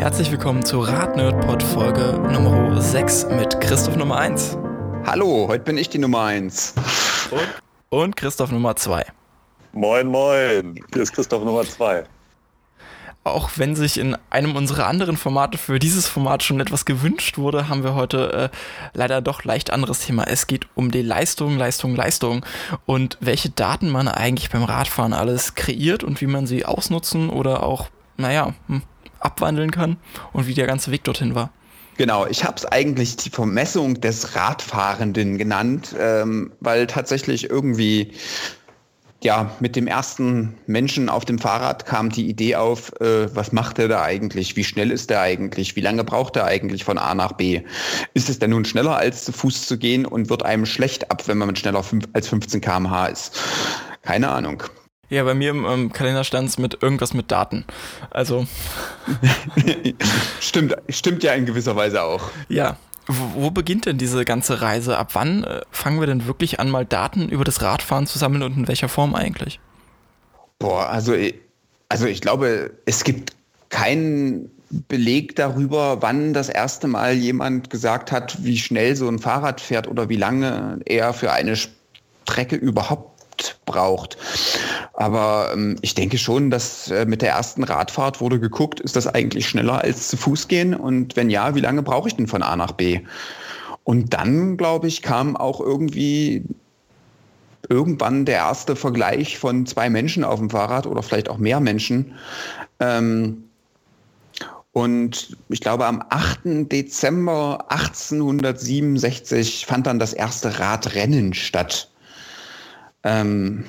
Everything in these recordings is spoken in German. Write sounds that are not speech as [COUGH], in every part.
Herzlich willkommen zur Radnerd-Pod Folge Nummer 6 mit Christoph Nummer 1. Hallo, heute bin ich die Nummer 1. Und, und Christoph Nummer 2. Moin, moin. Hier ist Christoph Nummer 2 auch wenn sich in einem unserer anderen Formate für dieses Format schon etwas gewünscht wurde, haben wir heute äh, leider doch leicht anderes Thema. Es geht um die Leistung, Leistung, Leistung und welche Daten man eigentlich beim Radfahren alles kreiert und wie man sie ausnutzen oder auch, naja, hm, abwandeln kann und wie der ganze Weg dorthin war. Genau, ich habe es eigentlich die Vermessung des Radfahrenden genannt, ähm, weil tatsächlich irgendwie ja, mit dem ersten Menschen auf dem Fahrrad kam die Idee auf, äh, was macht er da eigentlich? Wie schnell ist er eigentlich? Wie lange braucht er eigentlich von A nach B? Ist es denn nun schneller als zu Fuß zu gehen und wird einem schlecht ab, wenn man schneller als 15 km/h ist? Keine Ahnung. Ja, bei mir im ähm, Kalender stand es mit irgendwas mit Daten. Also. [LAUGHS] stimmt, stimmt ja in gewisser Weise auch. Ja, wo, wo, beginnt denn diese ganze Reise? Ab wann äh, fangen wir denn wirklich an, mal Daten über das Radfahren zu sammeln und in welcher Form eigentlich? Boah, also, also ich glaube, es gibt keinen Beleg darüber, wann das erste Mal jemand gesagt hat, wie schnell so ein Fahrrad fährt oder wie lange er für eine Strecke überhaupt braucht. Aber ähm, ich denke schon, dass äh, mit der ersten Radfahrt wurde geguckt, ist das eigentlich schneller als zu Fuß gehen? Und wenn ja, wie lange brauche ich denn von A nach B? Und dann, glaube ich, kam auch irgendwie irgendwann der erste Vergleich von zwei Menschen auf dem Fahrrad oder vielleicht auch mehr Menschen. Ähm, und ich glaube, am 8. Dezember 1867 fand dann das erste Radrennen statt. Ähm,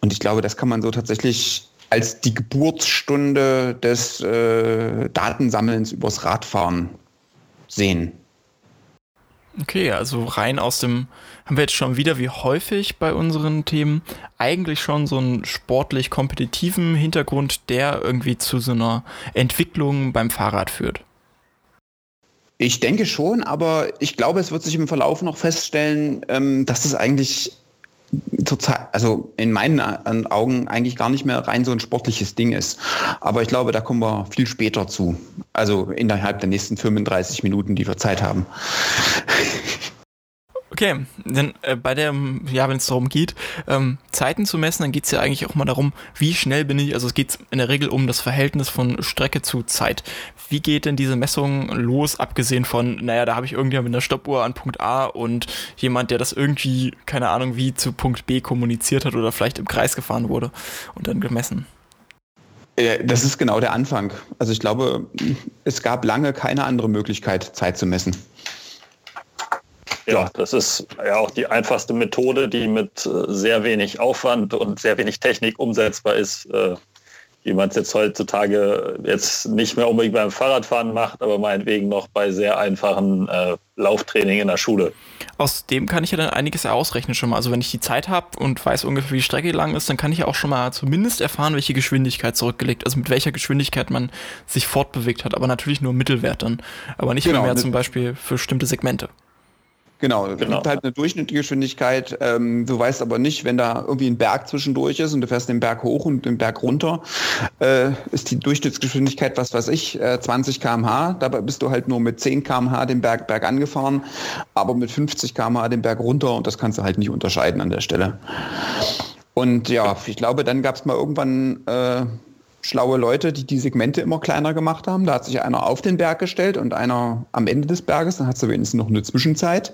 und ich glaube, das kann man so tatsächlich als die Geburtsstunde des äh, Datensammelns übers Radfahren sehen. Okay, also rein aus dem, haben wir jetzt schon wieder wie häufig bei unseren Themen eigentlich schon so einen sportlich kompetitiven Hintergrund, der irgendwie zu so einer Entwicklung beim Fahrrad führt. Ich denke schon, aber ich glaube, es wird sich im Verlauf noch feststellen, ähm, dass es eigentlich zurzeit, also in meinen Augen eigentlich gar nicht mehr rein so ein sportliches Ding ist. Aber ich glaube, da kommen wir viel später zu. Also innerhalb der nächsten 35 Minuten, die wir Zeit haben. Okay, denn äh, bei der, ja, wenn es darum geht, ähm, Zeiten zu messen, dann geht es ja eigentlich auch mal darum, wie schnell bin ich, also es geht in der Regel um das Verhältnis von Strecke zu Zeit. Wie geht denn diese Messung los, abgesehen von, naja, da habe ich irgendjemand mit einer Stoppuhr an Punkt A und jemand, der das irgendwie, keine Ahnung, wie zu Punkt B kommuniziert hat oder vielleicht im Kreis gefahren wurde und dann gemessen? Das ist genau der Anfang. Also ich glaube, es gab lange keine andere Möglichkeit, Zeit zu messen. Ja, das ist ja auch die einfachste Methode, die mit äh, sehr wenig Aufwand und sehr wenig Technik umsetzbar ist, äh, wie man es jetzt heutzutage jetzt nicht mehr unbedingt beim Fahrradfahren macht, aber meinetwegen noch bei sehr einfachen äh, Lauftraining in der Schule. Aus dem kann ich ja dann einiges ausrechnen schon mal. Also wenn ich die Zeit habe und weiß ungefähr, wie die Strecke lang ist, dann kann ich ja auch schon mal zumindest erfahren, welche Geschwindigkeit zurückgelegt, also mit welcher Geschwindigkeit man sich fortbewegt hat. Aber natürlich nur Mittelwert dann. Aber nicht genau, mehr, mehr zum Beispiel für bestimmte Segmente. Genau, es genau. gibt halt eine durchschnittliche Geschwindigkeit. Ähm, du weißt aber nicht, wenn da irgendwie ein Berg zwischendurch ist und du fährst den Berg hoch und den Berg runter, äh, ist die Durchschnittsgeschwindigkeit, was weiß ich, äh, 20 km/h. Dabei bist du halt nur mit 10 km/h den Berg, Berg angefahren, aber mit 50 km/h den Berg runter und das kannst du halt nicht unterscheiden an der Stelle. Und ja, ich glaube, dann gab es mal irgendwann äh, schlaue Leute, die die Segmente immer kleiner gemacht haben. Da hat sich einer auf den Berg gestellt und einer am Ende des Berges. Dann hat du wenigstens noch eine Zwischenzeit.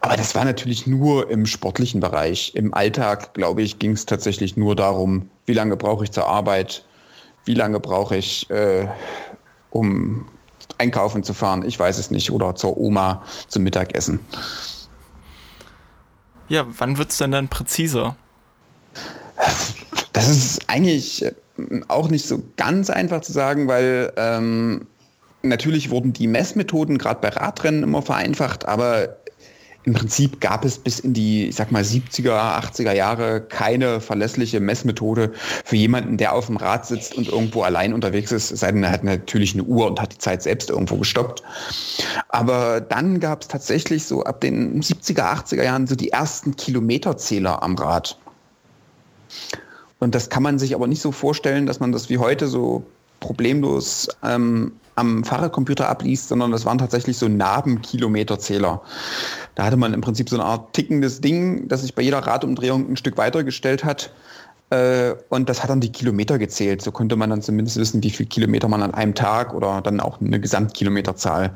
Aber das war natürlich nur im sportlichen Bereich. Im Alltag, glaube ich, ging es tatsächlich nur darum, wie lange brauche ich zur Arbeit, wie lange brauche ich, äh, um einkaufen zu fahren, ich weiß es nicht, oder zur Oma zum Mittagessen. Ja, wann wird es denn dann präziser? Das ist eigentlich auch nicht so ganz einfach zu sagen, weil ähm, natürlich wurden die Messmethoden gerade bei Radrennen immer vereinfacht, aber im Prinzip gab es bis in die, ich sag mal, 70er, 80er Jahre keine verlässliche Messmethode für jemanden, der auf dem Rad sitzt und irgendwo allein unterwegs ist, es sei denn, er hat natürlich eine Uhr und hat die Zeit selbst irgendwo gestoppt. Aber dann gab es tatsächlich so ab den 70er, 80er Jahren so die ersten Kilometerzähler am Rad. Und das kann man sich aber nicht so vorstellen, dass man das wie heute so problemlos ähm, am Fahrradcomputer abliest, sondern das waren tatsächlich so Nabenkilometerzähler. Da hatte man im Prinzip so eine Art tickendes Ding, das sich bei jeder Radumdrehung ein Stück weitergestellt hat. Äh, und das hat dann die Kilometer gezählt. So konnte man dann zumindest wissen, wie viele Kilometer man an einem Tag oder dann auch eine Gesamtkilometerzahl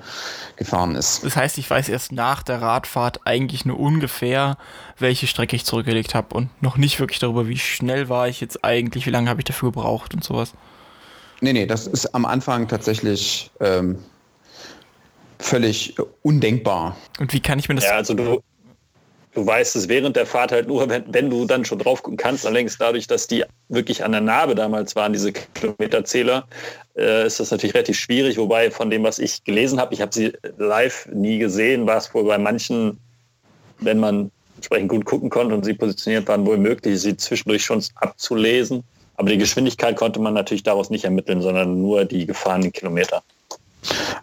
gefahren ist. Das heißt, ich weiß erst nach der Radfahrt eigentlich nur ungefähr, welche Strecke ich zurückgelegt habe und noch nicht wirklich darüber, wie schnell war ich jetzt eigentlich, wie lange habe ich dafür gebraucht und sowas. Nee, nee, das ist am Anfang tatsächlich ähm, völlig undenkbar. Und wie kann ich mir das... Ja, also du, du weißt es während der Fahrt halt nur, wenn, wenn du dann schon drauf gucken kannst. Allerdings dadurch, dass die wirklich an der Narbe damals waren, diese Kilometerzähler, äh, ist das natürlich relativ schwierig. Wobei von dem, was ich gelesen habe, ich habe sie live nie gesehen, war es wohl bei manchen, wenn man entsprechend gut gucken konnte und sie positioniert waren, wohl möglich, sie zwischendurch schon abzulesen. Aber die Geschwindigkeit konnte man natürlich daraus nicht ermitteln, sondern nur die gefahrenen Kilometer.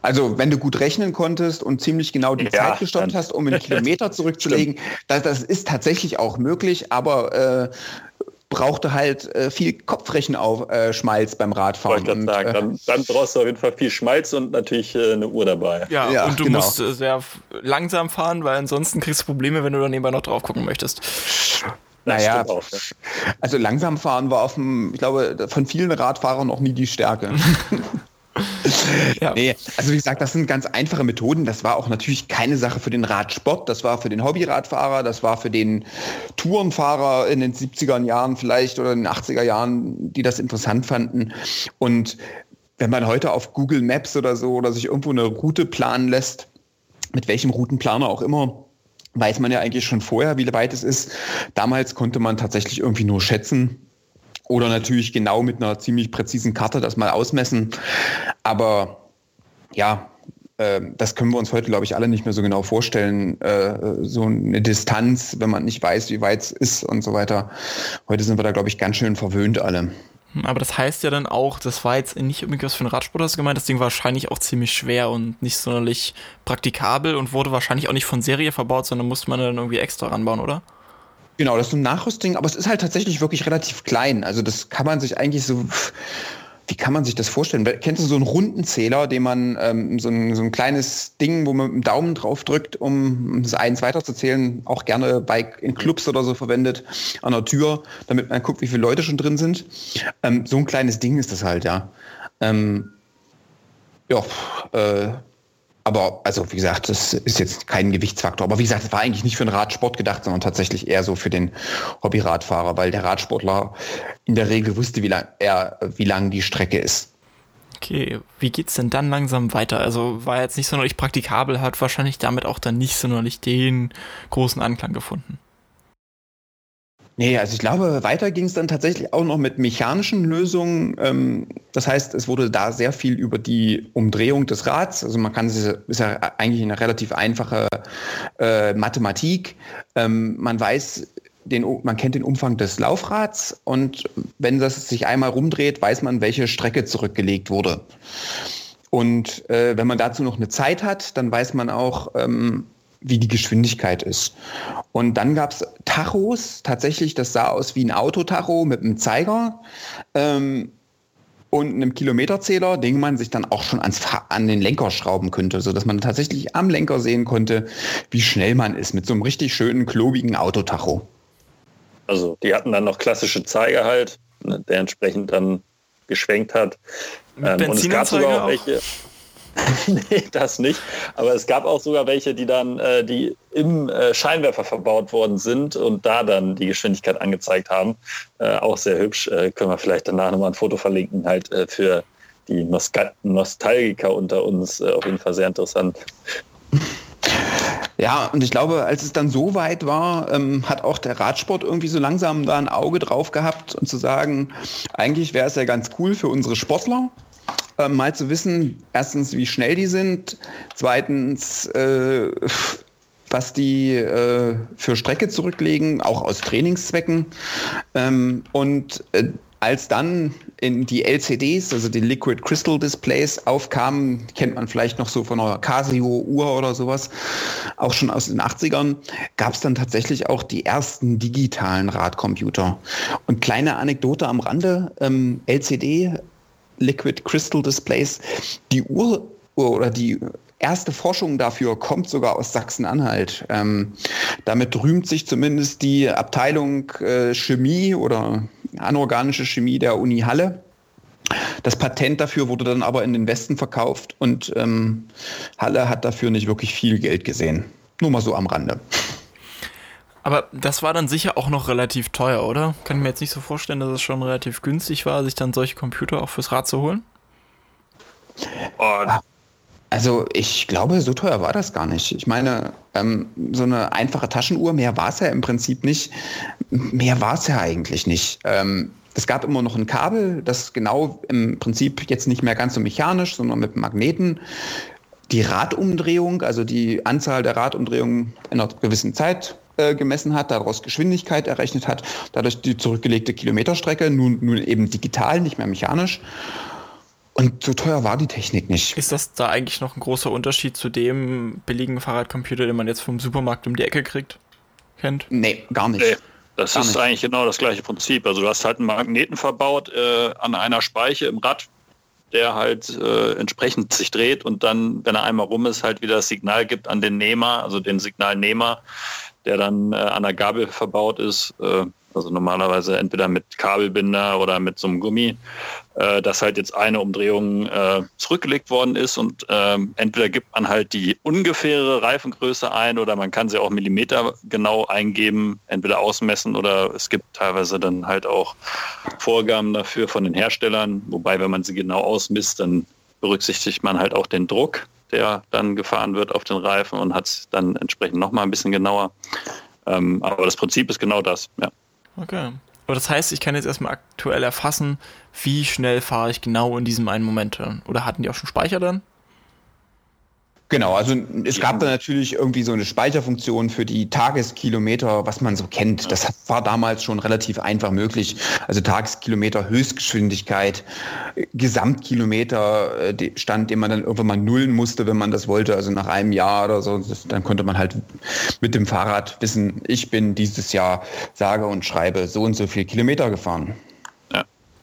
Also wenn du gut rechnen konntest und ziemlich genau die ja, Zeit gestoppt hast, um einen [LAUGHS] Kilometer zurückzulegen, das, das, ist tatsächlich auch möglich, aber äh, brauchte halt äh, viel Kopfrechenschmalz äh, beim Radfahren. Und, sagen, äh, dann, dann, brauchst du auf jeden Fall viel Schmalz und natürlich äh, eine Uhr dabei. Ja, ja und du genau. musst äh, sehr langsam fahren, weil ansonsten kriegst du Probleme, wenn du da nebenbei noch drauf gucken möchtest. naja, auch, ja. also langsam fahren war auf dem, ich glaube, von vielen Radfahrern noch nie die Stärke. [LAUGHS] [LAUGHS] ja. Nee, also wie gesagt, das sind ganz einfache Methoden. Das war auch natürlich keine Sache für den Radsport. Das war für den Hobbyradfahrer, das war für den Tourenfahrer in den 70er Jahren vielleicht oder in den 80er Jahren, die das interessant fanden. Und wenn man heute auf Google Maps oder so oder sich irgendwo eine Route planen lässt, mit welchem Routenplaner auch immer, weiß man ja eigentlich schon vorher, wie weit es ist. Damals konnte man tatsächlich irgendwie nur schätzen, oder natürlich genau mit einer ziemlich präzisen Karte das mal ausmessen. Aber ja, äh, das können wir uns heute, glaube ich, alle nicht mehr so genau vorstellen. Äh, so eine Distanz, wenn man nicht weiß, wie weit es ist und so weiter. Heute sind wir da, glaube ich, ganz schön verwöhnt alle. Hm, aber das heißt ja dann auch, das war jetzt nicht unbedingt was für einen Radsport, hast du gemeint, das Ding war wahrscheinlich auch ziemlich schwer und nicht sonderlich praktikabel und wurde wahrscheinlich auch nicht von Serie verbaut, sondern musste man dann irgendwie extra ranbauen, oder? Genau, das ist ein Nachrüsting, aber es ist halt tatsächlich wirklich relativ klein. Also das kann man sich eigentlich so, wie kann man sich das vorstellen? Kennst du so einen Rundenzähler, den man, ähm, so, ein, so ein kleines Ding, wo man mit dem Daumen drauf drückt, um das eins weiterzuzählen, auch gerne bei in Clubs oder so verwendet, an der Tür, damit man guckt, wie viele Leute schon drin sind. Ähm, so ein kleines Ding ist das halt, ja. Ähm, ja, äh, aber also wie gesagt, das ist jetzt kein Gewichtsfaktor. Aber wie gesagt, es war eigentlich nicht für den Radsport gedacht, sondern tatsächlich eher so für den Hobbyradfahrer, weil der Radsportler in der Regel wusste, wie lang er, wie lang die Strecke ist. Okay, wie geht's denn dann langsam weiter? Also war jetzt nicht sonderlich praktikabel, hat wahrscheinlich damit auch dann nicht sonderlich den großen Anklang gefunden. Nee, also ich glaube, weiter ging es dann tatsächlich auch noch mit mechanischen Lösungen. Ähm, das heißt, es wurde da sehr viel über die Umdrehung des Rads. Also man kann es ist ja eigentlich eine relativ einfache äh, Mathematik. Ähm, man weiß, den, man kennt den Umfang des Laufrads und wenn das sich einmal rumdreht, weiß man, welche Strecke zurückgelegt wurde. Und äh, wenn man dazu noch eine Zeit hat, dann weiß man auch, ähm, wie die Geschwindigkeit ist. Und dann gab es Tachos, tatsächlich, das sah aus wie ein Autotacho mit einem Zeiger ähm, und einem Kilometerzähler, den man sich dann auch schon ans, an den Lenker schrauben könnte, sodass man tatsächlich am Lenker sehen konnte, wie schnell man ist, mit so einem richtig schönen, klobigen Autotacho. Also die hatten dann noch klassische Zeiger halt, ne, der entsprechend dann geschwenkt hat. Ähm, und es gab sogar auch welche. [LAUGHS] nee, das nicht. Aber es gab auch sogar welche, die dann, äh, die im äh, Scheinwerfer verbaut worden sind und da dann die Geschwindigkeit angezeigt haben. Äh, auch sehr hübsch. Äh, können wir vielleicht danach nochmal ein Foto verlinken, halt äh, für die Nostal Nostalgiker unter uns. Äh, auf jeden Fall sehr interessant. Ja, und ich glaube, als es dann so weit war, ähm, hat auch der Radsport irgendwie so langsam da ein Auge drauf gehabt und zu sagen, eigentlich wäre es ja ganz cool für unsere Sportler, äh, mal zu wissen, erstens, wie schnell die sind, zweitens, äh, was die äh, für Strecke zurücklegen, auch aus Trainingszwecken. Ähm, und äh, als dann in die LCDs, also die Liquid Crystal Displays aufkamen, kennt man vielleicht noch so von einer Casio-Uhr oder sowas, auch schon aus den 80ern, gab es dann tatsächlich auch die ersten digitalen Radcomputer. Und kleine Anekdote am Rande, ähm, LCD Liquid Crystal Displays. Die Uhr oder die erste Forschung dafür kommt sogar aus Sachsen-Anhalt. Ähm, damit rühmt sich zumindest die Abteilung äh, Chemie oder anorganische Chemie der Uni Halle. Das Patent dafür wurde dann aber in den Westen verkauft und ähm, Halle hat dafür nicht wirklich viel Geld gesehen. Nur mal so am Rande. Aber das war dann sicher auch noch relativ teuer, oder? Kann ich mir jetzt nicht so vorstellen, dass es schon relativ günstig war, sich dann solche Computer auch fürs Rad zu holen? Oh. Also ich glaube, so teuer war das gar nicht. Ich meine, ähm, so eine einfache Taschenuhr, mehr war es ja im Prinzip nicht. Mehr war es ja eigentlich nicht. Ähm, es gab immer noch ein Kabel, das genau im Prinzip jetzt nicht mehr ganz so mechanisch, sondern mit Magneten die Radumdrehung, also die Anzahl der Radumdrehungen in einer gewissen Zeit äh, gemessen hat, daraus Geschwindigkeit errechnet hat, dadurch die zurückgelegte Kilometerstrecke, nun, nun eben digital, nicht mehr mechanisch. Und so teuer war die Technik nicht. Ist das da eigentlich noch ein großer Unterschied zu dem billigen Fahrradcomputer, den man jetzt vom Supermarkt um die Ecke kriegt? Kennt? Nee, gar nicht. Nee. Das Gar ist nicht. eigentlich genau das gleiche Prinzip. Also du hast halt einen Magneten verbaut äh, an einer Speiche im Rad, der halt äh, entsprechend sich dreht und dann, wenn er einmal rum ist, halt wieder das Signal gibt an den Nehmer, also den Signalnehmer, der dann äh, an der Gabel verbaut ist. Äh, also normalerweise entweder mit Kabelbinder oder mit so einem Gummi, äh, dass halt jetzt eine Umdrehung äh, zurückgelegt worden ist und äh, entweder gibt man halt die ungefähre Reifengröße ein oder man kann sie auch Millimeter genau eingeben, entweder ausmessen oder es gibt teilweise dann halt auch Vorgaben dafür von den Herstellern, wobei wenn man sie genau ausmisst, dann berücksichtigt man halt auch den Druck, der dann gefahren wird auf den Reifen und hat es dann entsprechend nochmal ein bisschen genauer. Ähm, aber das Prinzip ist genau das, ja. Okay. Aber das heißt, ich kann jetzt erstmal aktuell erfassen, wie schnell fahre ich genau in diesem einen Moment. Oder hatten die auch schon Speicher dann? Genau, also es gab da natürlich irgendwie so eine Speicherfunktion für die Tageskilometer, was man so kennt. Das war damals schon relativ einfach möglich. Also Tageskilometer, Höchstgeschwindigkeit, Gesamtkilometer, äh, Stand, den man dann irgendwann mal nullen musste, wenn man das wollte. Also nach einem Jahr oder so, dann konnte man halt mit dem Fahrrad wissen, ich bin dieses Jahr sage und schreibe so und so viel Kilometer gefahren.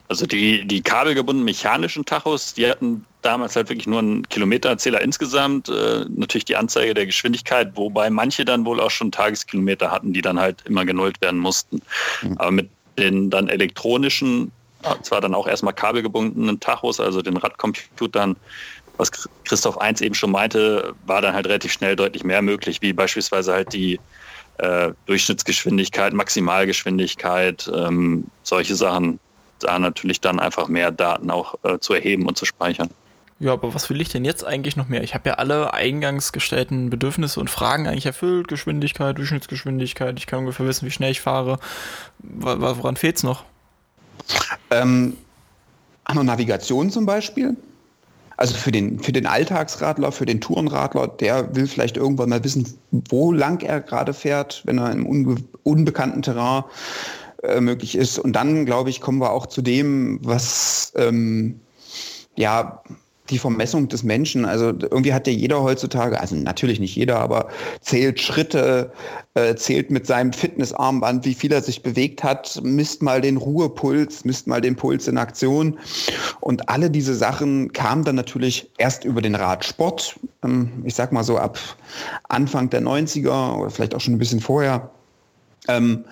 Also die, die kabelgebundenen mechanischen Tachos, die hatten damals halt wirklich nur einen Kilometerzähler insgesamt, äh, natürlich die Anzeige der Geschwindigkeit, wobei manche dann wohl auch schon Tageskilometer hatten, die dann halt immer genullt werden mussten. Mhm. Aber mit den dann elektronischen, zwar dann auch erstmal kabelgebundenen Tachos, also den Radcomputern, was Christoph 1 eben schon meinte, war dann halt relativ schnell deutlich mehr möglich, wie beispielsweise halt die äh, Durchschnittsgeschwindigkeit, Maximalgeschwindigkeit, ähm, solche Sachen da natürlich dann einfach mehr Daten auch äh, zu erheben und zu speichern. Ja, aber was will ich denn jetzt eigentlich noch mehr? Ich habe ja alle eingangs gestellten Bedürfnisse und Fragen eigentlich erfüllt. Geschwindigkeit, Durchschnittsgeschwindigkeit, ich kann ungefähr wissen, wie schnell ich fahre. Woran fehlt es noch? Ähm, an Navigation zum Beispiel. Also für den, für den Alltagsradler, für den Tourenradler, der will vielleicht irgendwann mal wissen, wo lang er gerade fährt, wenn er im unbe unbekannten Terrain äh, möglich ist. Und dann, glaube ich, kommen wir auch zu dem, was ähm, ja die Vermessung des Menschen. Also irgendwie hat ja jeder heutzutage, also natürlich nicht jeder, aber zählt Schritte, äh, zählt mit seinem Fitnessarmband, wie viel er sich bewegt hat, misst mal den Ruhepuls, misst mal den Puls in Aktion. Und alle diese Sachen kamen dann natürlich erst über den Radsport. Ähm, ich sag mal so ab Anfang der 90er oder vielleicht auch schon ein bisschen vorher. Ähm,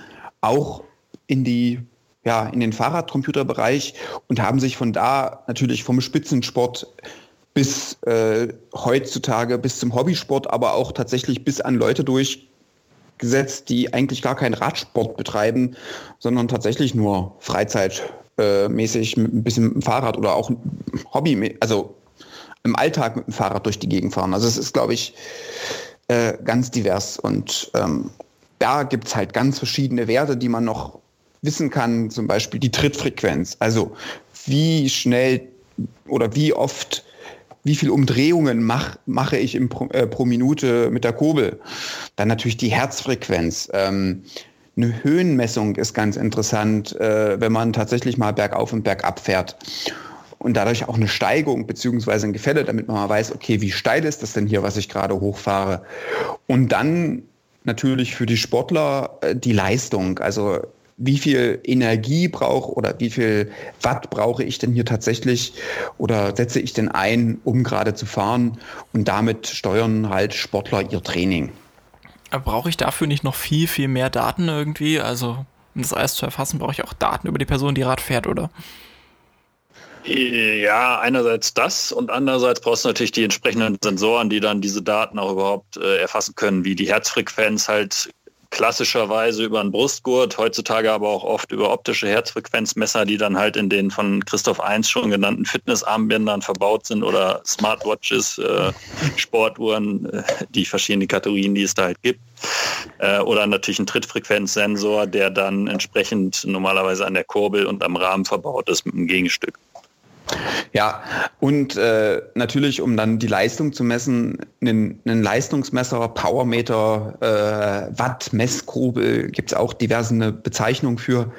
auch in die ja, in den Fahrradcomputerbereich und haben sich von da natürlich vom Spitzensport bis äh, heutzutage bis zum Hobbysport, aber auch tatsächlich bis an Leute durchgesetzt, die eigentlich gar keinen Radsport betreiben, sondern tatsächlich nur freizeitmäßig mit ein bisschen mit dem Fahrrad oder auch Hobby, also im Alltag mit dem Fahrrad durch die Gegend fahren. Also es ist, glaube ich, äh, ganz divers und ähm, da gibt es halt ganz verschiedene Werte, die man noch wissen kann, zum Beispiel die Trittfrequenz, also wie schnell oder wie oft, wie viel Umdrehungen mach, mache ich im, äh, pro Minute mit der Kurbel. Dann natürlich die Herzfrequenz. Ähm, eine Höhenmessung ist ganz interessant, äh, wenn man tatsächlich mal bergauf und bergab fährt. Und dadurch auch eine Steigung beziehungsweise ein Gefälle, damit man mal weiß, okay, wie steil ist das denn hier, was ich gerade hochfahre. Und dann natürlich für die Sportler äh, die Leistung. Also wie viel Energie brauche oder wie viel Watt brauche ich denn hier tatsächlich oder setze ich denn ein, um gerade zu fahren und damit steuern halt Sportler ihr Training. Brauche ich dafür nicht noch viel, viel mehr Daten irgendwie? Also, um das alles zu erfassen, brauche ich auch Daten über die Person, die Rad fährt, oder? Ja, einerseits das und andererseits brauchst du natürlich die entsprechenden Sensoren, die dann diese Daten auch überhaupt äh, erfassen können, wie die Herzfrequenz halt klassischerweise über einen Brustgurt, heutzutage aber auch oft über optische Herzfrequenzmesser, die dann halt in den von Christoph 1 schon genannten Fitnessarmbändern verbaut sind oder Smartwatches, äh, Sportuhren, äh, die verschiedenen Kategorien, die es da halt gibt. Äh, oder natürlich ein Trittfrequenzsensor, der dann entsprechend normalerweise an der Kurbel und am Rahmen verbaut ist mit einem Gegenstück. Ja, und äh, natürlich, um dann die Leistung zu messen, einen, einen Leistungsmesser, Powermeter, äh, Watt, Messkurbel, gibt es auch diverse Bezeichnungen für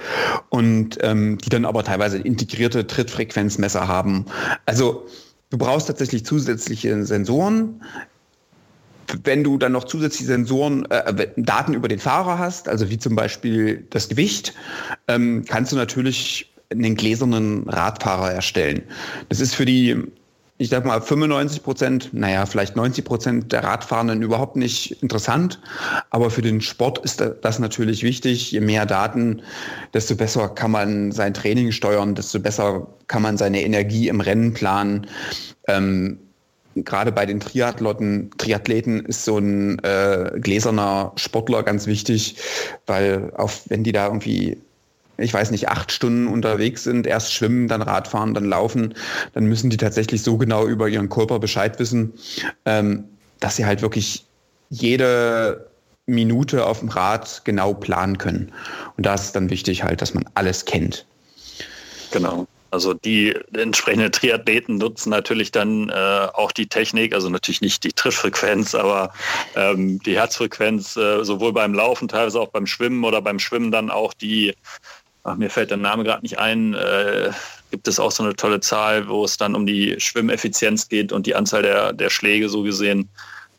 und ähm, die dann aber teilweise integrierte Trittfrequenzmesser haben. Also du brauchst tatsächlich zusätzliche Sensoren, wenn du dann noch zusätzliche Sensoren, äh, Daten über den Fahrer hast, also wie zum Beispiel das Gewicht, ähm, kannst du natürlich einen gläsernen Radfahrer erstellen. Das ist für die, ich sag mal, 95 Prozent, naja, vielleicht 90 Prozent der Radfahrenden überhaupt nicht interessant. Aber für den Sport ist das natürlich wichtig. Je mehr Daten, desto besser kann man sein Training steuern, desto besser kann man seine Energie im Rennen planen. Ähm, gerade bei den Triathloten, Triathleten ist so ein äh, gläserner Sportler ganz wichtig, weil auch wenn die da irgendwie ich weiß nicht, acht Stunden unterwegs sind, erst schwimmen, dann Radfahren, dann laufen, dann müssen die tatsächlich so genau über ihren Körper Bescheid wissen, ähm, dass sie halt wirklich jede Minute auf dem Rad genau planen können. Und da ist dann wichtig halt, dass man alles kennt. Genau. Also die entsprechenden Triathleten nutzen natürlich dann äh, auch die Technik, also natürlich nicht die Trittfrequenz, aber ähm, die Herzfrequenz, äh, sowohl beim Laufen, teilweise auch beim Schwimmen oder beim Schwimmen dann auch die ach, mir fällt der Name gerade nicht ein, äh, gibt es auch so eine tolle Zahl, wo es dann um die Schwimmeffizienz geht und die Anzahl der, der Schläge so gesehen.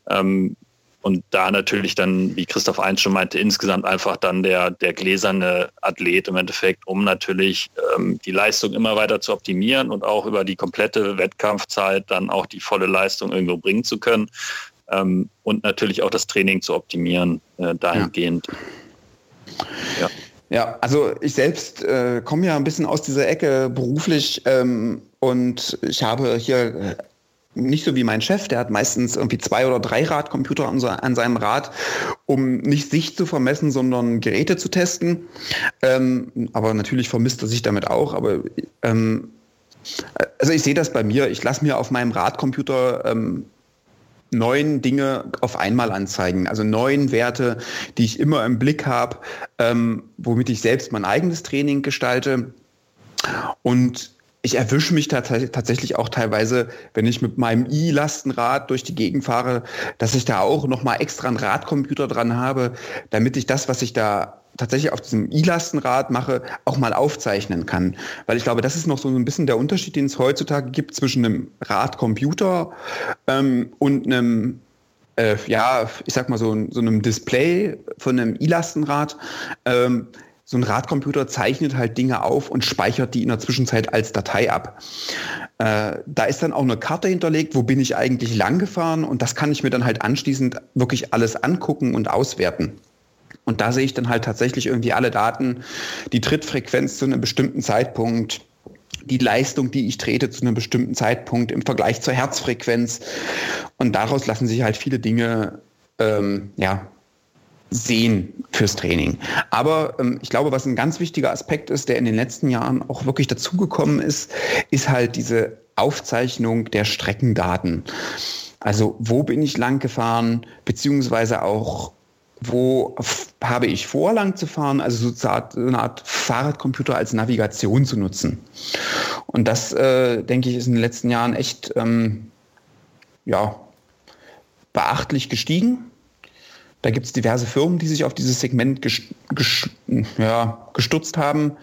Ähm, und da natürlich dann, wie Christoph Eins schon meinte, insgesamt einfach dann der, der gläserne Athlet im Endeffekt, um natürlich ähm, die Leistung immer weiter zu optimieren und auch über die komplette Wettkampfzeit dann auch die volle Leistung irgendwo bringen zu können. Ähm, und natürlich auch das Training zu optimieren äh, dahingehend. Ja. ja. Ja, also ich selbst äh, komme ja ein bisschen aus dieser Ecke beruflich ähm, und ich habe hier äh, nicht so wie mein Chef, der hat meistens irgendwie zwei oder drei Radcomputer an, so, an seinem Rad, um nicht sich zu vermessen, sondern Geräte zu testen. Ähm, aber natürlich vermisst er sich damit auch. Aber ähm, also ich sehe das bei mir. Ich lasse mir auf meinem Radcomputer ähm, neun Dinge auf einmal anzeigen. Also neun Werte, die ich immer im Blick habe, ähm, womit ich selbst mein eigenes Training gestalte. Und ich erwische mich da tatsächlich auch teilweise, wenn ich mit meinem i-Lastenrad durch die Gegend fahre, dass ich da auch nochmal extra einen Radcomputer dran habe, damit ich das, was ich da tatsächlich auf diesem E-Lastenrad mache, auch mal aufzeichnen kann. Weil ich glaube, das ist noch so ein bisschen der Unterschied, den es heutzutage gibt zwischen einem Radcomputer ähm, und einem äh, ja, ich sag mal so, so einem Display von einem E-Lastenrad. Ähm, so ein Radcomputer zeichnet halt Dinge auf und speichert die in der Zwischenzeit als Datei ab. Äh, da ist dann auch eine Karte hinterlegt, wo bin ich eigentlich lang gefahren und das kann ich mir dann halt anschließend wirklich alles angucken und auswerten. Und da sehe ich dann halt tatsächlich irgendwie alle Daten, die Trittfrequenz zu einem bestimmten Zeitpunkt, die Leistung, die ich trete zu einem bestimmten Zeitpunkt im Vergleich zur Herzfrequenz. Und daraus lassen sich halt viele Dinge ähm, ja, sehen fürs Training. Aber ähm, ich glaube, was ein ganz wichtiger Aspekt ist, der in den letzten Jahren auch wirklich dazugekommen ist, ist halt diese Aufzeichnung der Streckendaten. Also wo bin ich lang gefahren, beziehungsweise auch wo habe ich vor, lang zu fahren, also so eine Art Fahrradcomputer als Navigation zu nutzen. Und das, äh, denke ich, ist in den letzten Jahren echt ähm, ja, beachtlich gestiegen. Da gibt es diverse Firmen, die sich auf dieses Segment ges ges ja, gestutzt haben.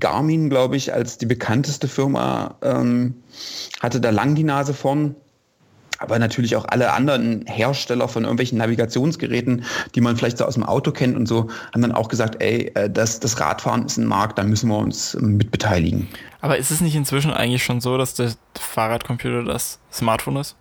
Garmin, glaube ich, als die bekannteste Firma ähm, hatte da lang die Nase vorn. Aber natürlich auch alle anderen Hersteller von irgendwelchen Navigationsgeräten, die man vielleicht so aus dem Auto kennt und so, haben dann auch gesagt, ey, äh, das, das Radfahren ist ein Markt, da müssen wir uns mit beteiligen. Aber ist es nicht inzwischen eigentlich schon so, dass der Fahrradcomputer das Smartphone ist?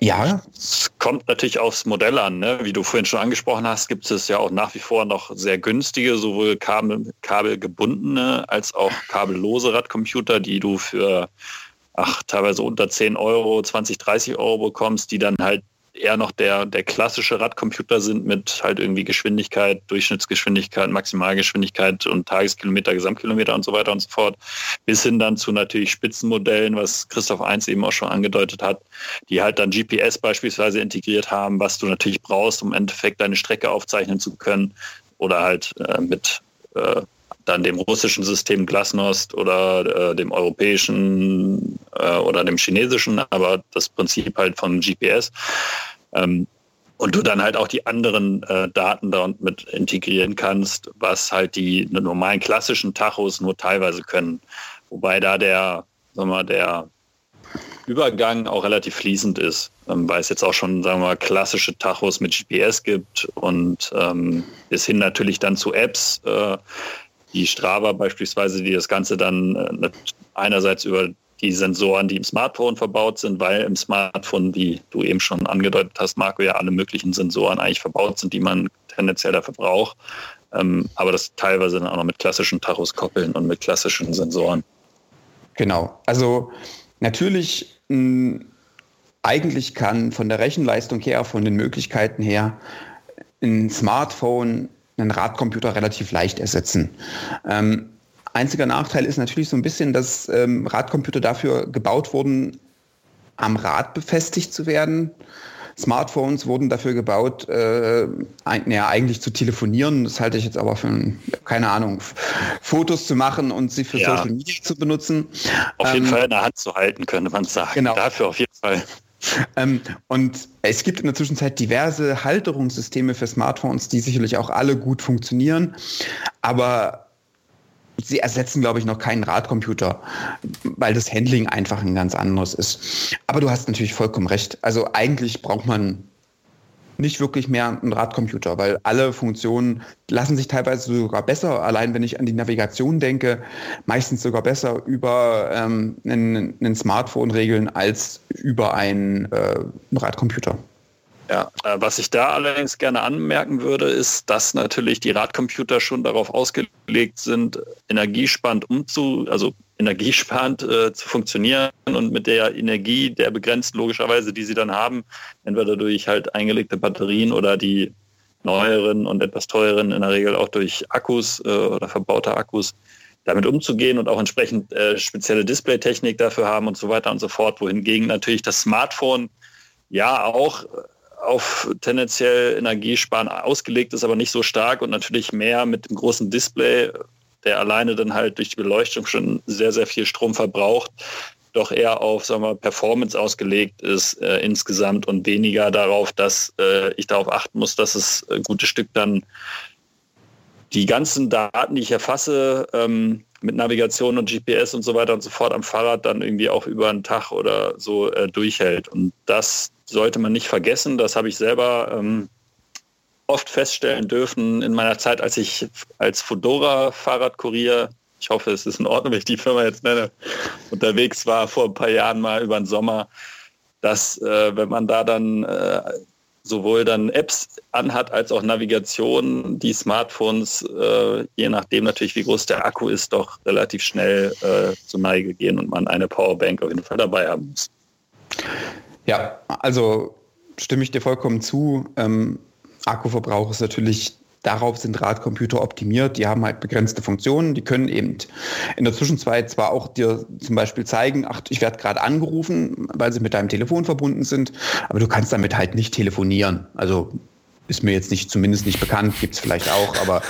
Ja. Es kommt natürlich aufs Modell an. Ne? Wie du vorhin schon angesprochen hast, gibt es ja auch nach wie vor noch sehr günstige, sowohl kabel, kabelgebundene als auch kabellose Radcomputer, die du für ach, teilweise unter 10 Euro, 20, 30 Euro bekommst, die dann halt eher noch der, der klassische Radcomputer sind mit halt irgendwie Geschwindigkeit, Durchschnittsgeschwindigkeit, Maximalgeschwindigkeit und Tageskilometer, Gesamtkilometer und so weiter und so fort, bis hin dann zu natürlich Spitzenmodellen, was Christoph 1 eben auch schon angedeutet hat, die halt dann GPS beispielsweise integriert haben, was du natürlich brauchst, um im Endeffekt deine Strecke aufzeichnen zu können oder halt äh, mit äh, dann dem russischen System Glasnost oder äh, dem europäischen äh, oder dem chinesischen, aber das Prinzip halt von GPS. Ähm, und du dann halt auch die anderen äh, Daten da mit integrieren kannst, was halt die normalen klassischen Tachos nur teilweise können. Wobei da der, sagen wir mal, der Übergang auch relativ fließend ist, ähm, weil es jetzt auch schon, sagen wir mal, klassische Tachos mit GPS gibt und ähm, bis hin natürlich dann zu Apps, äh, die Strava beispielsweise, die das Ganze dann äh, einerseits über die Sensoren, die im Smartphone verbaut sind, weil im Smartphone, wie du eben schon angedeutet hast, Marco, ja alle möglichen Sensoren eigentlich verbaut sind, die man tendenziell dafür braucht. Ähm, aber das teilweise dann auch noch mit klassischen Tachos koppeln und mit klassischen Sensoren. Genau. Also natürlich mh, eigentlich kann von der Rechenleistung her, von den Möglichkeiten her, ein Smartphone einen Radcomputer relativ leicht ersetzen. Ähm, einziger Nachteil ist natürlich so ein bisschen, dass ähm, Radcomputer dafür gebaut wurden, am Rad befestigt zu werden. Smartphones wurden dafür gebaut, äh, ein, ja, eigentlich zu telefonieren. Das halte ich jetzt aber für, keine Ahnung, Fotos zu machen und sie für ja. Social Media zu benutzen. Auf jeden ähm, Fall in der Hand zu halten, könnte man sagen. Genau. Dafür auf jeden Fall. Ähm, und es gibt in der Zwischenzeit diverse Halterungssysteme für Smartphones, die sicherlich auch alle gut funktionieren. Aber sie ersetzen, glaube ich, noch keinen Radcomputer, weil das Handling einfach ein ganz anderes ist. Aber du hast natürlich vollkommen recht. Also eigentlich braucht man nicht wirklich mehr ein Radcomputer, weil alle Funktionen lassen sich teilweise sogar besser, allein wenn ich an die Navigation denke, meistens sogar besser über ähm, einen Smartphone regeln als über einen äh, Radcomputer. Ja, äh, was ich da allerdings gerne anmerken würde, ist, dass natürlich die Radcomputer schon darauf ausgelegt sind, energiesparend umzu, also energiesparend äh, zu funktionieren und mit der Energie, der begrenzt logischerweise, die sie dann haben, entweder durch halt eingelegte Batterien oder die neueren und etwas teureren, in der Regel auch durch Akkus äh, oder verbaute Akkus, damit umzugehen und auch entsprechend äh, spezielle Displaytechnik dafür haben und so weiter und so fort, wohingegen natürlich das Smartphone ja auch auf tendenziell Energiesparen ausgelegt ist, aber nicht so stark und natürlich mehr mit dem großen Display, der alleine dann halt durch die Beleuchtung schon sehr, sehr viel Strom verbraucht, doch eher auf sagen wir, Performance ausgelegt ist äh, insgesamt und weniger darauf, dass äh, ich darauf achten muss, dass es ein gutes Stück dann die ganzen Daten, die ich erfasse, ähm, mit Navigation und GPS und so weiter und so fort am Fahrrad dann irgendwie auch über einen Tag oder so äh, durchhält. Und das sollte man nicht vergessen. Das habe ich selber ähm, oft feststellen dürfen in meiner Zeit, als ich als Fodora-Fahrradkurier, ich hoffe, es ist in Ordnung, wenn ich die Firma jetzt nenne, unterwegs war vor ein paar Jahren mal über den Sommer, dass äh, wenn man da dann äh, sowohl dann Apps anhat als auch Navigation, die Smartphones, äh, je nachdem natürlich wie groß der Akku ist, doch relativ schnell äh, zur Neige gehen und man eine Powerbank auf jeden Fall dabei haben muss. Ja, also stimme ich dir vollkommen zu. Ähm, Akkuverbrauch ist natürlich, darauf sind Radcomputer optimiert. Die haben halt begrenzte Funktionen. Die können eben in der Zwischenzeit zwar auch dir zum Beispiel zeigen, ach, ich werde gerade angerufen, weil sie mit deinem Telefon verbunden sind, aber du kannst damit halt nicht telefonieren. Also ist mir jetzt nicht, zumindendest nicht bekannt, gibt es vielleicht auch, aber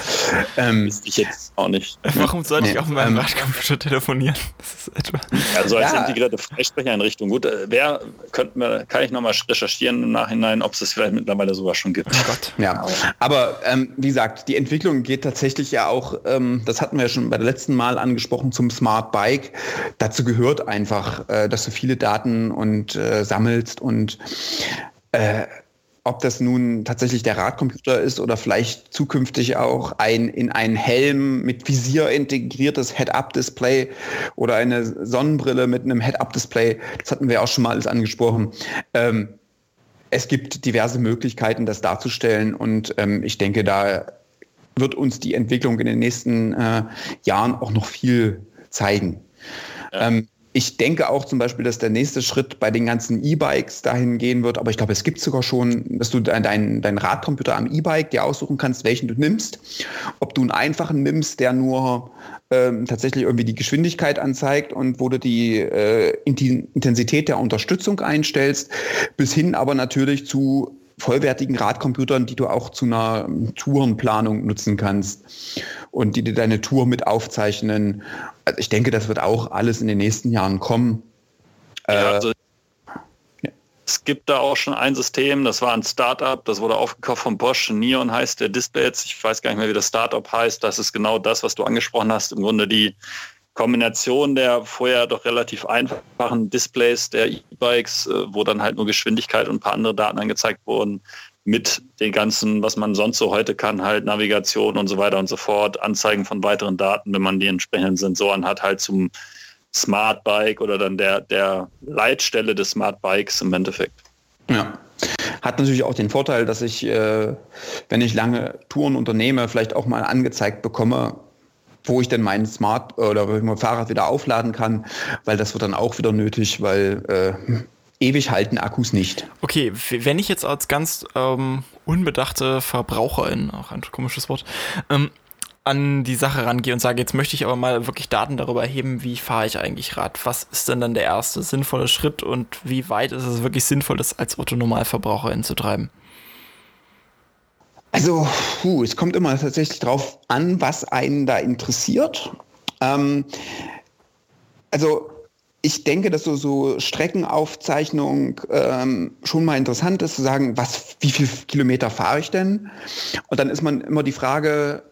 ähm, ich jetzt auch nicht. Warum sollte nee, ich auf meinem ähm, Radcomputer telefonieren? Das ist etwa. Also als ja. integrierte Freisprechereinrichtung. Gut, äh, wer könnten wir, kann ich nochmal recherchieren im Nachhinein, ob es das vielleicht mittlerweile sogar schon gibt. Oh Gott. Ja, aber ähm, wie gesagt, die Entwicklung geht tatsächlich ja auch, ähm, das hatten wir ja schon bei der letzten Mal angesprochen, zum Smart Bike. Dazu gehört einfach, äh, dass du viele Daten und äh, sammelst und äh, ob das nun tatsächlich der Radcomputer ist oder vielleicht zukünftig auch ein in einen Helm mit Visier integriertes Head-Up-Display oder eine Sonnenbrille mit einem Head-Up-Display. Das hatten wir auch schon mal alles angesprochen. Ähm, es gibt diverse Möglichkeiten, das darzustellen und ähm, ich denke, da wird uns die Entwicklung in den nächsten äh, Jahren auch noch viel zeigen. Ja. Ähm, ich denke auch zum Beispiel, dass der nächste Schritt bei den ganzen E-Bikes dahin gehen wird, aber ich glaube, es gibt sogar schon, dass du deinen dein Radcomputer am E-Bike dir aussuchen kannst, welchen du nimmst. Ob du einen einfachen nimmst, der nur ähm, tatsächlich irgendwie die Geschwindigkeit anzeigt und wo du die äh, Intensität der Unterstützung einstellst, bis hin aber natürlich zu vollwertigen Radcomputern, die du auch zu einer Tourenplanung nutzen kannst und die dir deine Tour mit aufzeichnen. Also ich denke, das wird auch alles in den nächsten Jahren kommen. Ja, äh, also ja. Es gibt da auch schon ein System, das war ein Startup, das wurde aufgekauft von Bosch, Neon heißt der Display jetzt, ich weiß gar nicht mehr, wie das Startup heißt, das ist genau das, was du angesprochen hast, im Grunde die Kombination der vorher doch relativ einfachen Displays der E-Bikes, äh, wo dann halt nur Geschwindigkeit und ein paar andere Daten angezeigt wurden, mit den ganzen, was man sonst so heute kann, halt Navigation und so weiter und so fort, Anzeigen von weiteren Daten, wenn man die entsprechenden Sensoren hat, halt zum Smart Bike oder dann der, der Leitstelle des Smart Bikes im Endeffekt. Ja. Hat natürlich auch den Vorteil, dass ich, äh, wenn ich lange Touren unternehme, vielleicht auch mal angezeigt bekomme, wo ich denn mein Smart oder mein Fahrrad wieder aufladen kann, weil das wird dann auch wieder nötig, weil äh, ewig halten Akkus nicht. Okay, wenn ich jetzt als ganz ähm, unbedachte Verbraucherin, auch ein komisches Wort, ähm, an die Sache rangehe und sage, jetzt möchte ich aber mal wirklich Daten darüber erheben, wie fahre ich eigentlich Rad. Was ist denn dann der erste sinnvolle Schritt und wie weit ist es wirklich sinnvoll, das als Otto-Normalverbraucherin zu treiben? Also, puh, es kommt immer tatsächlich drauf an, was einen da interessiert. Ähm, also ich denke, dass so, so Streckenaufzeichnung ähm, schon mal interessant ist, zu sagen, was, wie viel Kilometer fahre ich denn? Und dann ist man immer die Frage,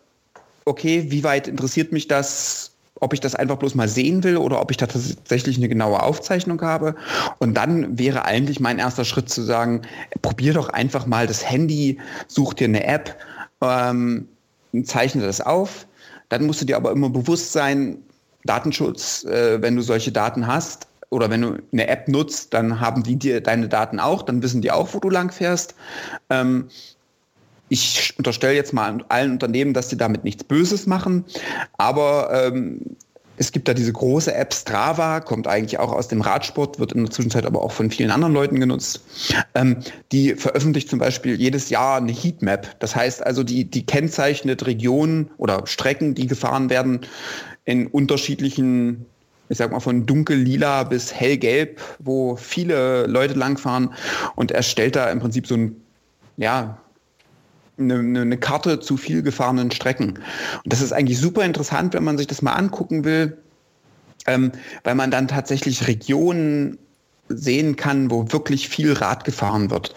okay, wie weit interessiert mich das, ob ich das einfach bloß mal sehen will oder ob ich da tatsächlich eine genaue Aufzeichnung habe. Und dann wäre eigentlich mein erster Schritt zu sagen, probier doch einfach mal das Handy, such dir eine App, ähm, zeichne das auf. Dann musst du dir aber immer bewusst sein, Datenschutz, äh, wenn du solche Daten hast oder wenn du eine App nutzt, dann haben die dir deine Daten auch, dann wissen die auch, wo du lang fährst. Ähm, ich unterstelle jetzt mal allen Unternehmen, dass sie damit nichts Böses machen, aber ähm, es gibt da diese große App Strava, kommt eigentlich auch aus dem Radsport, wird in der Zwischenzeit aber auch von vielen anderen Leuten genutzt. Ähm, die veröffentlicht zum Beispiel jedes Jahr eine Heatmap. Das heißt also, die, die kennzeichnet Regionen oder Strecken, die gefahren werden in unterschiedlichen, ich sag mal von dunkel-lila bis hellgelb, wo viele Leute langfahren und er stellt da im Prinzip so ein, ja, eine, eine Karte zu viel gefahrenen Strecken. Und das ist eigentlich super interessant, wenn man sich das mal angucken will, ähm, weil man dann tatsächlich Regionen sehen kann, wo wirklich viel Rad gefahren wird.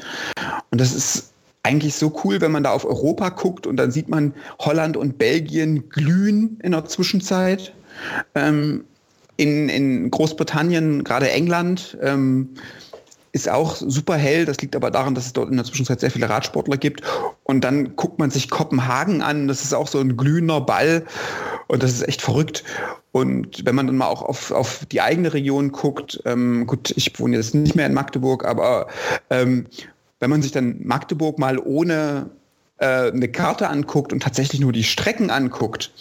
Und das ist eigentlich so cool, wenn man da auf Europa guckt und dann sieht man Holland und Belgien glühen in der Zwischenzeit. Ähm, in, in Großbritannien, gerade England, ähm, ist auch super hell. Das liegt aber daran, dass es dort in der Zwischenzeit sehr viele Radsportler gibt. Und dann guckt man sich Kopenhagen an. Das ist auch so ein glühender Ball. Und das ist echt verrückt. Und wenn man dann mal auch auf, auf die eigene Region guckt, ähm, gut, ich wohne jetzt nicht mehr in Magdeburg, aber ähm, wenn man sich dann Magdeburg mal ohne äh, eine Karte anguckt und tatsächlich nur die Strecken anguckt,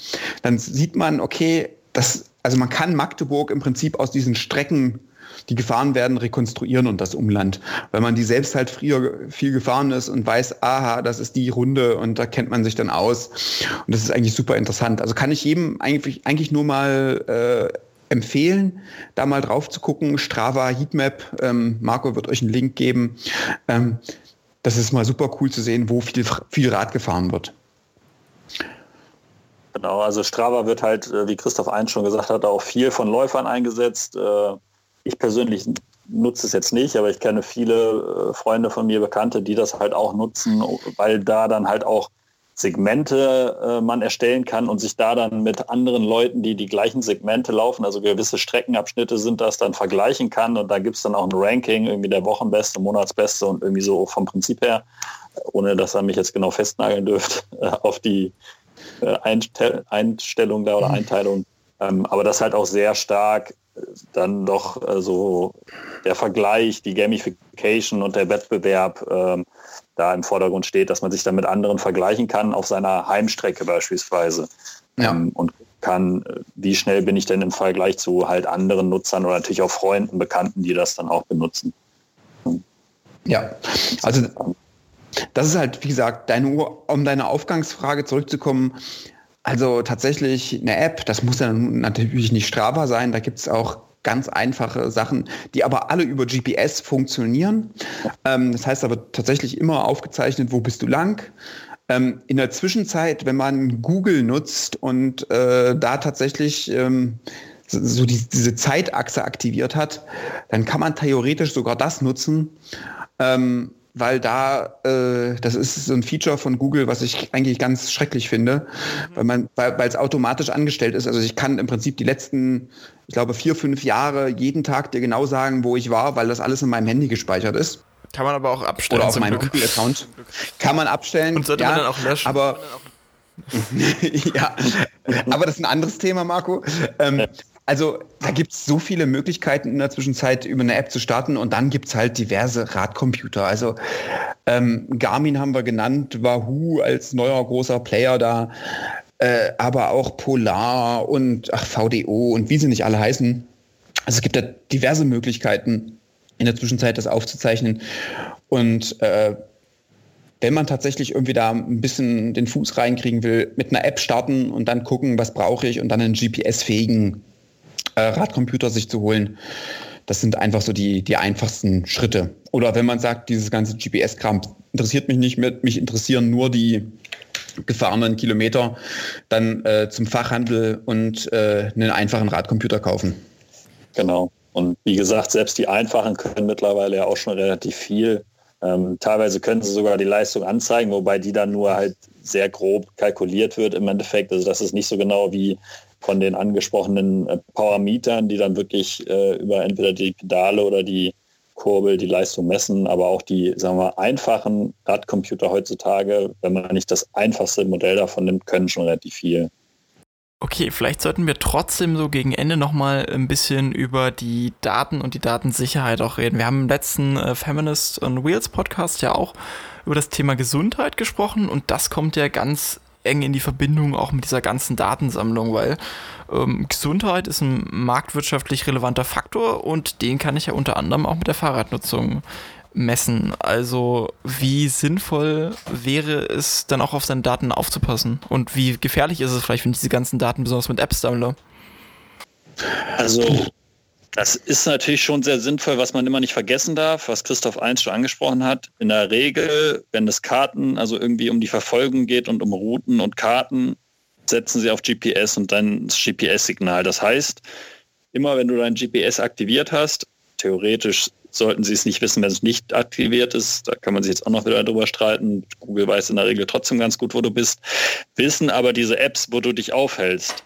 dann sieht man, okay, das, also man kann Magdeburg im Prinzip aus diesen Strecken, die gefahren werden, rekonstruieren und das Umland. Weil man die selbst halt früher viel gefahren ist und weiß, aha, das ist die Runde und da kennt man sich dann aus. Und das ist eigentlich super interessant. Also kann ich jedem eigentlich, eigentlich nur mal äh, empfehlen, da mal drauf zu gucken. Strava Heatmap, ähm, Marco wird euch einen Link geben. Ähm, das ist mal super cool zu sehen, wo viel, viel Rad gefahren wird. Genau, also Strava wird halt, äh, wie Christoph eins schon gesagt hat, auch viel von Läufern eingesetzt. Äh, ich persönlich nutze es jetzt nicht, aber ich kenne viele äh, Freunde von mir, Bekannte, die das halt auch nutzen, weil da dann halt auch Segmente äh, man erstellen kann und sich da dann mit anderen Leuten, die die gleichen Segmente laufen, also gewisse Streckenabschnitte sind das, dann vergleichen kann und da gibt es dann auch ein Ranking, irgendwie der Wochenbeste, Monatsbeste und irgendwie so vom Prinzip her, ohne dass er mich jetzt genau festnageln dürfte, äh, [LAUGHS] auf die äh, Einstellung da oder mhm. Einteilung. Ähm, aber das halt auch sehr stark dann doch so der Vergleich, die Gamification und der Wettbewerb ähm, da im Vordergrund steht, dass man sich dann mit anderen vergleichen kann, auf seiner Heimstrecke beispielsweise. Ja. Ähm, und kann, wie schnell bin ich denn im Vergleich zu halt anderen Nutzern oder natürlich auch Freunden, Bekannten, die das dann auch benutzen. Ja, also das ist halt, wie gesagt, deine, um deine Aufgangsfrage zurückzukommen, also tatsächlich eine App, das muss dann natürlich nicht Strava sein, da gibt es auch ganz einfache Sachen, die aber alle über GPS funktionieren. Ähm, das heißt aber tatsächlich immer aufgezeichnet, wo bist du lang. Ähm, in der Zwischenzeit, wenn man Google nutzt und äh, da tatsächlich ähm, so die, diese Zeitachse aktiviert hat, dann kann man theoretisch sogar das nutzen. Ähm, weil da, äh, das ist so ein Feature von Google, was ich eigentlich ganz schrecklich finde, mhm. weil man, weil es automatisch angestellt ist. Also ich kann im Prinzip die letzten, ich glaube, vier, fünf Jahre jeden Tag dir genau sagen, wo ich war, weil das alles in meinem Handy gespeichert ist. Kann man aber auch abstellen. Oder auf meinem Google-Account. Kann man abstellen. Und sollte ja, man dann auch löschen. Aber [LAUGHS] ja, aber das ist ein anderes Thema, Marco. Ähm, also da gibt es so viele Möglichkeiten in der Zwischenzeit über eine App zu starten und dann gibt es halt diverse Radcomputer. Also ähm, Garmin haben wir genannt, Wahoo als neuer großer Player da, äh, aber auch Polar und ach, VDO und wie sie nicht alle heißen. Also es gibt da diverse Möglichkeiten in der Zwischenzeit das aufzuzeichnen und äh, wenn man tatsächlich irgendwie da ein bisschen den Fuß reinkriegen will, mit einer App starten und dann gucken, was brauche ich und dann einen GPS-fähigen äh, Radcomputer sich zu holen. Das sind einfach so die, die einfachsten Schritte. Oder wenn man sagt, dieses ganze GPS-Kram interessiert mich nicht mehr, mich interessieren nur die gefahrenen Kilometer, dann äh, zum Fachhandel und äh, einen einfachen Radcomputer kaufen. Genau. Und wie gesagt, selbst die einfachen können mittlerweile ja auch schon relativ viel. Ähm, teilweise können sie sogar die Leistung anzeigen, wobei die dann nur halt sehr grob kalkuliert wird im Endeffekt. Also das ist nicht so genau wie von den angesprochenen äh, die dann wirklich äh, über entweder die Pedale oder die Kurbel die Leistung messen, aber auch die, sagen wir, einfachen Radcomputer heutzutage, wenn man nicht das einfachste Modell davon nimmt, können schon relativ viel. Okay, vielleicht sollten wir trotzdem so gegen Ende nochmal ein bisschen über die Daten und die Datensicherheit auch reden. Wir haben im letzten äh, Feminist on Wheels Podcast ja auch über das Thema Gesundheit gesprochen und das kommt ja ganz eng in die Verbindung auch mit dieser ganzen Datensammlung, weil ähm, Gesundheit ist ein marktwirtschaftlich relevanter Faktor und den kann ich ja unter anderem auch mit der Fahrradnutzung messen. Also wie sinnvoll wäre es dann auch auf seine Daten aufzupassen und wie gefährlich ist es vielleicht, wenn ich diese ganzen Daten besonders mit Apps sammle? Also das ist natürlich schon sehr sinnvoll, was man immer nicht vergessen darf, was Christoph Eins schon angesprochen hat. In der Regel, wenn es Karten, also irgendwie um die Verfolgung geht und um Routen und Karten, setzen sie auf GPS und dann das GPS-Signal. Das heißt, immer wenn du dein GPS aktiviert hast, theoretisch sollten sie es nicht wissen, wenn es nicht aktiviert ist. Da kann man sich jetzt auch noch wieder drüber streiten. Google weiß in der Regel trotzdem ganz gut, wo du bist. Wissen aber diese Apps, wo du dich aufhältst.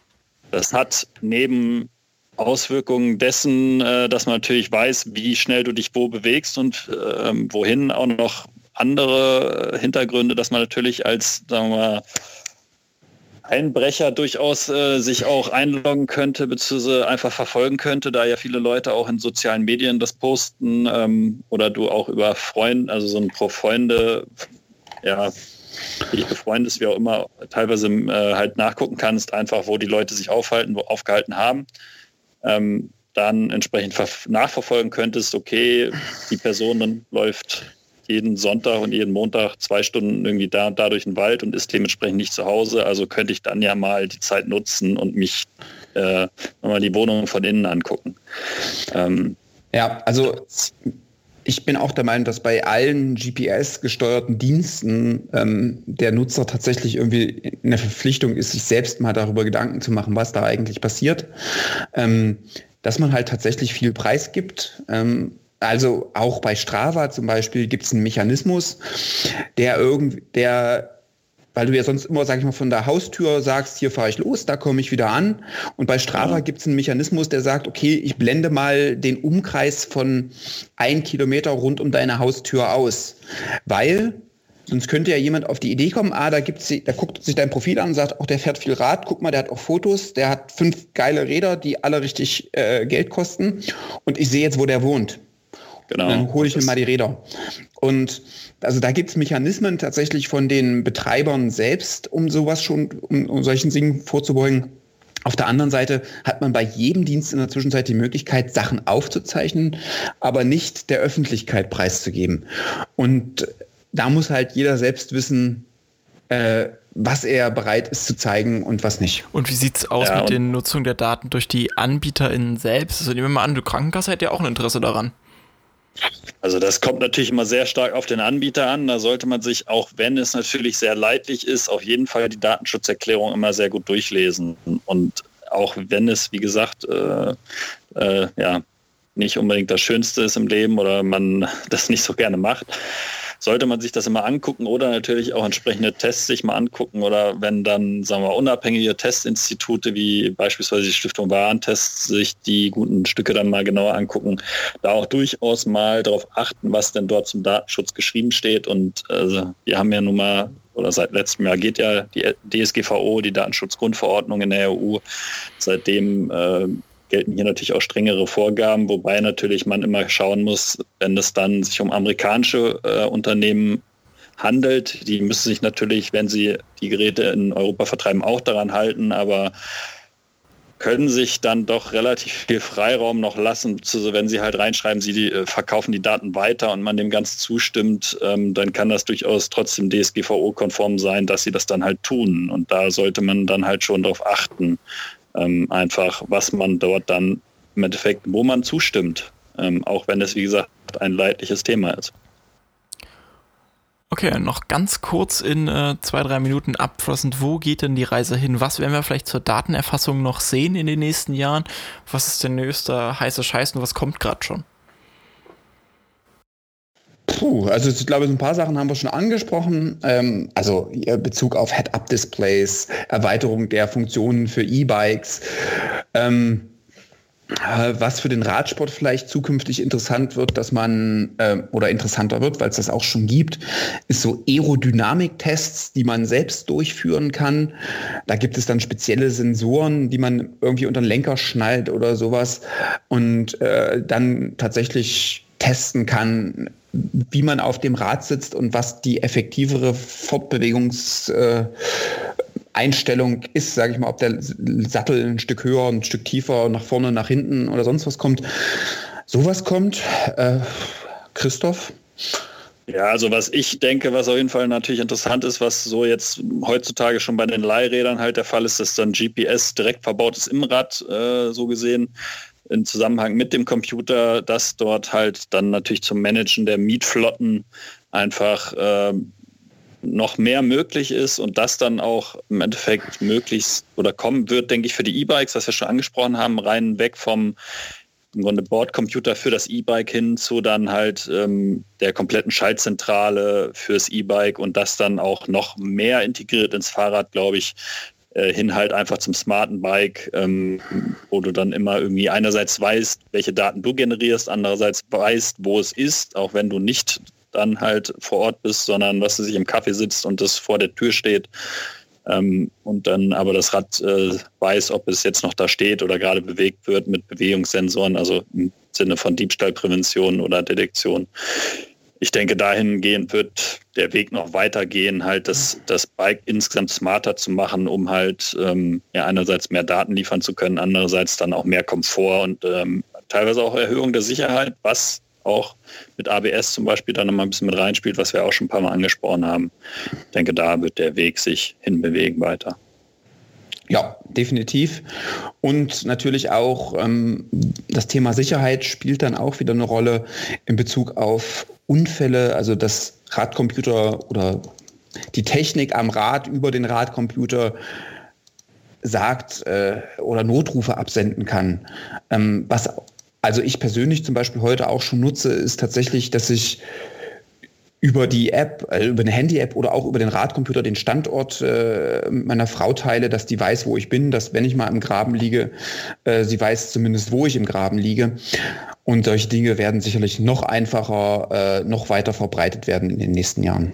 Das hat neben Auswirkungen dessen, äh, dass man natürlich weiß, wie schnell du dich wo bewegst und ähm, wohin auch noch andere Hintergründe, dass man natürlich als, sagen wir mal, Einbrecher durchaus äh, sich auch einloggen könnte, beziehungsweise einfach verfolgen könnte, da ja viele Leute auch in sozialen Medien das posten ähm, oder du auch über Freunde, also so ein pro Freunde, ja, dich befreundest, wie auch immer, teilweise äh, halt nachgucken kannst, einfach wo die Leute sich aufhalten, wo aufgehalten haben ähm, dann entsprechend nachverfolgen könntest, okay, die Person läuft jeden Sonntag und jeden Montag zwei Stunden irgendwie da, da durch den Wald und ist dementsprechend nicht zu Hause. Also könnte ich dann ja mal die Zeit nutzen und mich äh, mal die Wohnung von innen angucken. Ähm, ja, also ich bin auch der Meinung, dass bei allen GPS-gesteuerten Diensten ähm, der Nutzer tatsächlich irgendwie in der Verpflichtung ist, sich selbst mal darüber Gedanken zu machen, was da eigentlich passiert. Ähm, dass man halt tatsächlich viel Preis gibt. Ähm, also auch bei Strava zum Beispiel gibt es einen Mechanismus, der irgendwie, der weil du ja sonst immer, sag ich mal, von der Haustür sagst, hier fahre ich los, da komme ich wieder an. Und bei Strava ja. gibt es einen Mechanismus, der sagt, okay, ich blende mal den Umkreis von ein Kilometer rund um deine Haustür aus. Weil Sonst könnte ja jemand auf die Idee kommen, ah, da gibt's, da guckt sich dein Profil an und sagt, auch der fährt viel Rad, guck mal, der hat auch Fotos, der hat fünf geile Räder, die alle richtig äh, Geld kosten und ich sehe jetzt, wo der wohnt. Genau. Und dann hole ich mir mal die Räder. Und also da gibt es Mechanismen tatsächlich von den Betreibern selbst, um sowas schon, um, um solchen Dingen vorzubeugen. Auf der anderen Seite hat man bei jedem Dienst in der Zwischenzeit die Möglichkeit, Sachen aufzuzeichnen, aber nicht der Öffentlichkeit preiszugeben. Und da muss halt jeder selbst wissen, äh, was er bereit ist zu zeigen und was nicht. Und wie sieht es aus ja, mit der Nutzung der Daten durch die AnbieterInnen selbst? Also nehmen wir mal an, du Krankenkasse hat ja auch ein Interesse daran. Also das kommt natürlich immer sehr stark auf den Anbieter an. Da sollte man sich, auch wenn es natürlich sehr leidlich ist, auf jeden Fall die Datenschutzerklärung immer sehr gut durchlesen. Und auch wenn es, wie gesagt, äh, äh, ja, nicht unbedingt das Schönste ist im Leben oder man [LAUGHS] das nicht so gerne macht, sollte man sich das immer angucken oder natürlich auch entsprechende Tests sich mal angucken oder wenn dann, sagen wir, unabhängige Testinstitute wie beispielsweise die Stiftung Warentest sich die guten Stücke dann mal genauer angucken, da auch durchaus mal darauf achten, was denn dort zum Datenschutz geschrieben steht und also, wir haben ja nun mal oder seit letztem Jahr geht ja die DSGVO, die Datenschutzgrundverordnung in der EU. Seitdem äh, gelten hier natürlich auch strengere Vorgaben, wobei natürlich man immer schauen muss, wenn es dann sich um amerikanische äh, Unternehmen handelt, die müssen sich natürlich, wenn sie die Geräte in Europa vertreiben, auch daran halten, aber können sich dann doch relativ viel Freiraum noch lassen, wenn sie halt reinschreiben, sie äh, verkaufen die Daten weiter und man dem ganz zustimmt, ähm, dann kann das durchaus trotzdem DSGVO-konform sein, dass sie das dann halt tun. Und da sollte man dann halt schon darauf achten, ähm, einfach, was man dort dann im Endeffekt, wo man zustimmt, ähm, auch wenn es, wie gesagt, ein leidliches Thema ist. Okay, noch ganz kurz in äh, zwei, drei Minuten abflossend, wo geht denn die Reise hin? Was werden wir vielleicht zur Datenerfassung noch sehen in den nächsten Jahren? Was ist der nächste heiße Scheiß und was kommt gerade schon? Puh, also ich glaube, so ein paar Sachen haben wir schon angesprochen. Ähm, also Bezug auf Head-Up-Displays, Erweiterung der Funktionen für E-Bikes. Ähm, äh, was für den Radsport vielleicht zukünftig interessant wird, dass man äh, oder interessanter wird, weil es das auch schon gibt, ist so Aerodynamik-Tests, die man selbst durchführen kann. Da gibt es dann spezielle Sensoren, die man irgendwie unter den Lenker schnallt oder sowas und äh, dann tatsächlich testen kann, wie man auf dem Rad sitzt und was die effektivere Fortbewegungseinstellung ist, sage ich mal, ob der Sattel ein Stück höher, ein Stück tiefer, nach vorne, nach hinten oder sonst was kommt. Sowas kommt. Äh, Christoph? Ja, also was ich denke, was auf jeden Fall natürlich interessant ist, was so jetzt heutzutage schon bei den Leihrädern halt der Fall ist, dass dann GPS direkt verbaut ist im Rad, äh, so gesehen im Zusammenhang mit dem Computer, dass dort halt dann natürlich zum Managen der Mietflotten einfach äh, noch mehr möglich ist und das dann auch im Endeffekt möglichst oder kommen wird, denke ich, für die E-Bikes, was wir schon angesprochen haben, rein weg vom im Grunde Bordcomputer für das E-Bike hin zu dann halt ähm, der kompletten Schaltzentrale fürs E-Bike und das dann auch noch mehr integriert ins Fahrrad, glaube ich, äh, hin halt einfach zum smarten Bike, ähm, wo du dann immer irgendwie einerseits weißt, welche Daten du generierst, andererseits weißt, wo es ist, auch wenn du nicht dann halt vor Ort bist, sondern dass du sich im Kaffee sitzt und das vor der Tür steht. Ähm, und dann aber das Rad äh, weiß, ob es jetzt noch da steht oder gerade bewegt wird mit Bewegungssensoren, also im Sinne von Diebstahlprävention oder Detektion ich denke, dahingehend wird der Weg noch weitergehen, halt das, das Bike insgesamt smarter zu machen, um halt ähm, ja, einerseits mehr Daten liefern zu können, andererseits dann auch mehr Komfort und ähm, teilweise auch Erhöhung der Sicherheit, was auch mit ABS zum Beispiel dann nochmal ein bisschen mit reinspielt, was wir auch schon ein paar Mal angesprochen haben. Ich denke, da wird der Weg sich hinbewegen weiter. Ja, definitiv. Und natürlich auch ähm, das Thema Sicherheit spielt dann auch wieder eine Rolle in Bezug auf Unfälle, also das Radcomputer oder die Technik am Rad über den Radcomputer sagt äh, oder Notrufe absenden kann. Ähm, was also ich persönlich zum Beispiel heute auch schon nutze, ist tatsächlich, dass ich über die App, äh, über eine Handy-App oder auch über den Radcomputer den Standort äh, meiner Frau teile, dass die weiß, wo ich bin, dass wenn ich mal im Graben liege, äh, sie weiß zumindest, wo ich im Graben liege. Und solche Dinge werden sicherlich noch einfacher, äh, noch weiter verbreitet werden in den nächsten Jahren.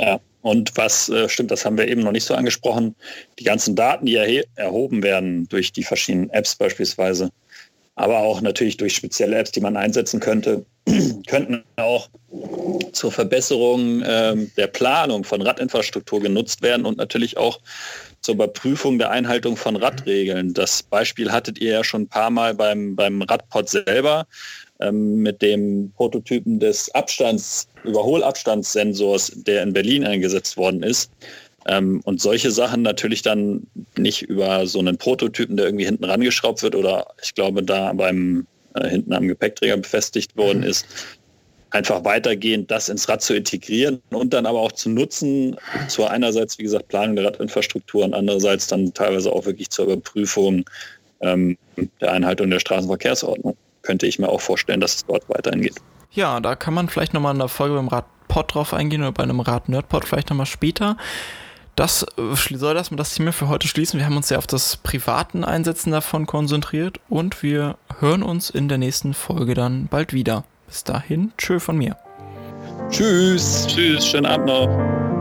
Ja, und was äh, stimmt, das haben wir eben noch nicht so angesprochen, die ganzen Daten, die erhoben werden durch die verschiedenen Apps beispielsweise, aber auch natürlich durch spezielle Apps, die man einsetzen könnte, [CLEARS THROAT] könnten auch zur Verbesserung ähm, der Planung von Radinfrastruktur genutzt werden und natürlich auch zur Überprüfung der Einhaltung von Radregeln. Das Beispiel hattet ihr ja schon ein paar Mal beim, beim Radpod selber ähm, mit dem Prototypen des Abstands, Überholabstandssensors, der in Berlin eingesetzt worden ist. Ähm, und solche Sachen natürlich dann nicht über so einen Prototypen, der irgendwie hinten rangeschraubt wird oder ich glaube da beim äh, hinten am Gepäckträger befestigt worden mhm. ist, einfach weitergehend das ins Rad zu integrieren und dann aber auch zu nutzen, zur einerseits, wie gesagt, Planung der Radinfrastruktur und andererseits dann teilweise auch wirklich zur Überprüfung ähm, der Einhaltung der Straßenverkehrsordnung. Könnte ich mir auch vorstellen, dass es dort weiterhin geht. Ja, da kann man vielleicht nochmal in der Folge beim Radpod drauf eingehen oder bei einem Rad-Nerdpod vielleicht nochmal später. Das äh, soll das das Thema für heute schließen. Wir haben uns ja auf das privaten Einsetzen davon konzentriert und wir hören uns in der nächsten Folge dann bald wieder. Bis dahin, tschö von mir. Tschüss. Tschüss, schönen Abend noch.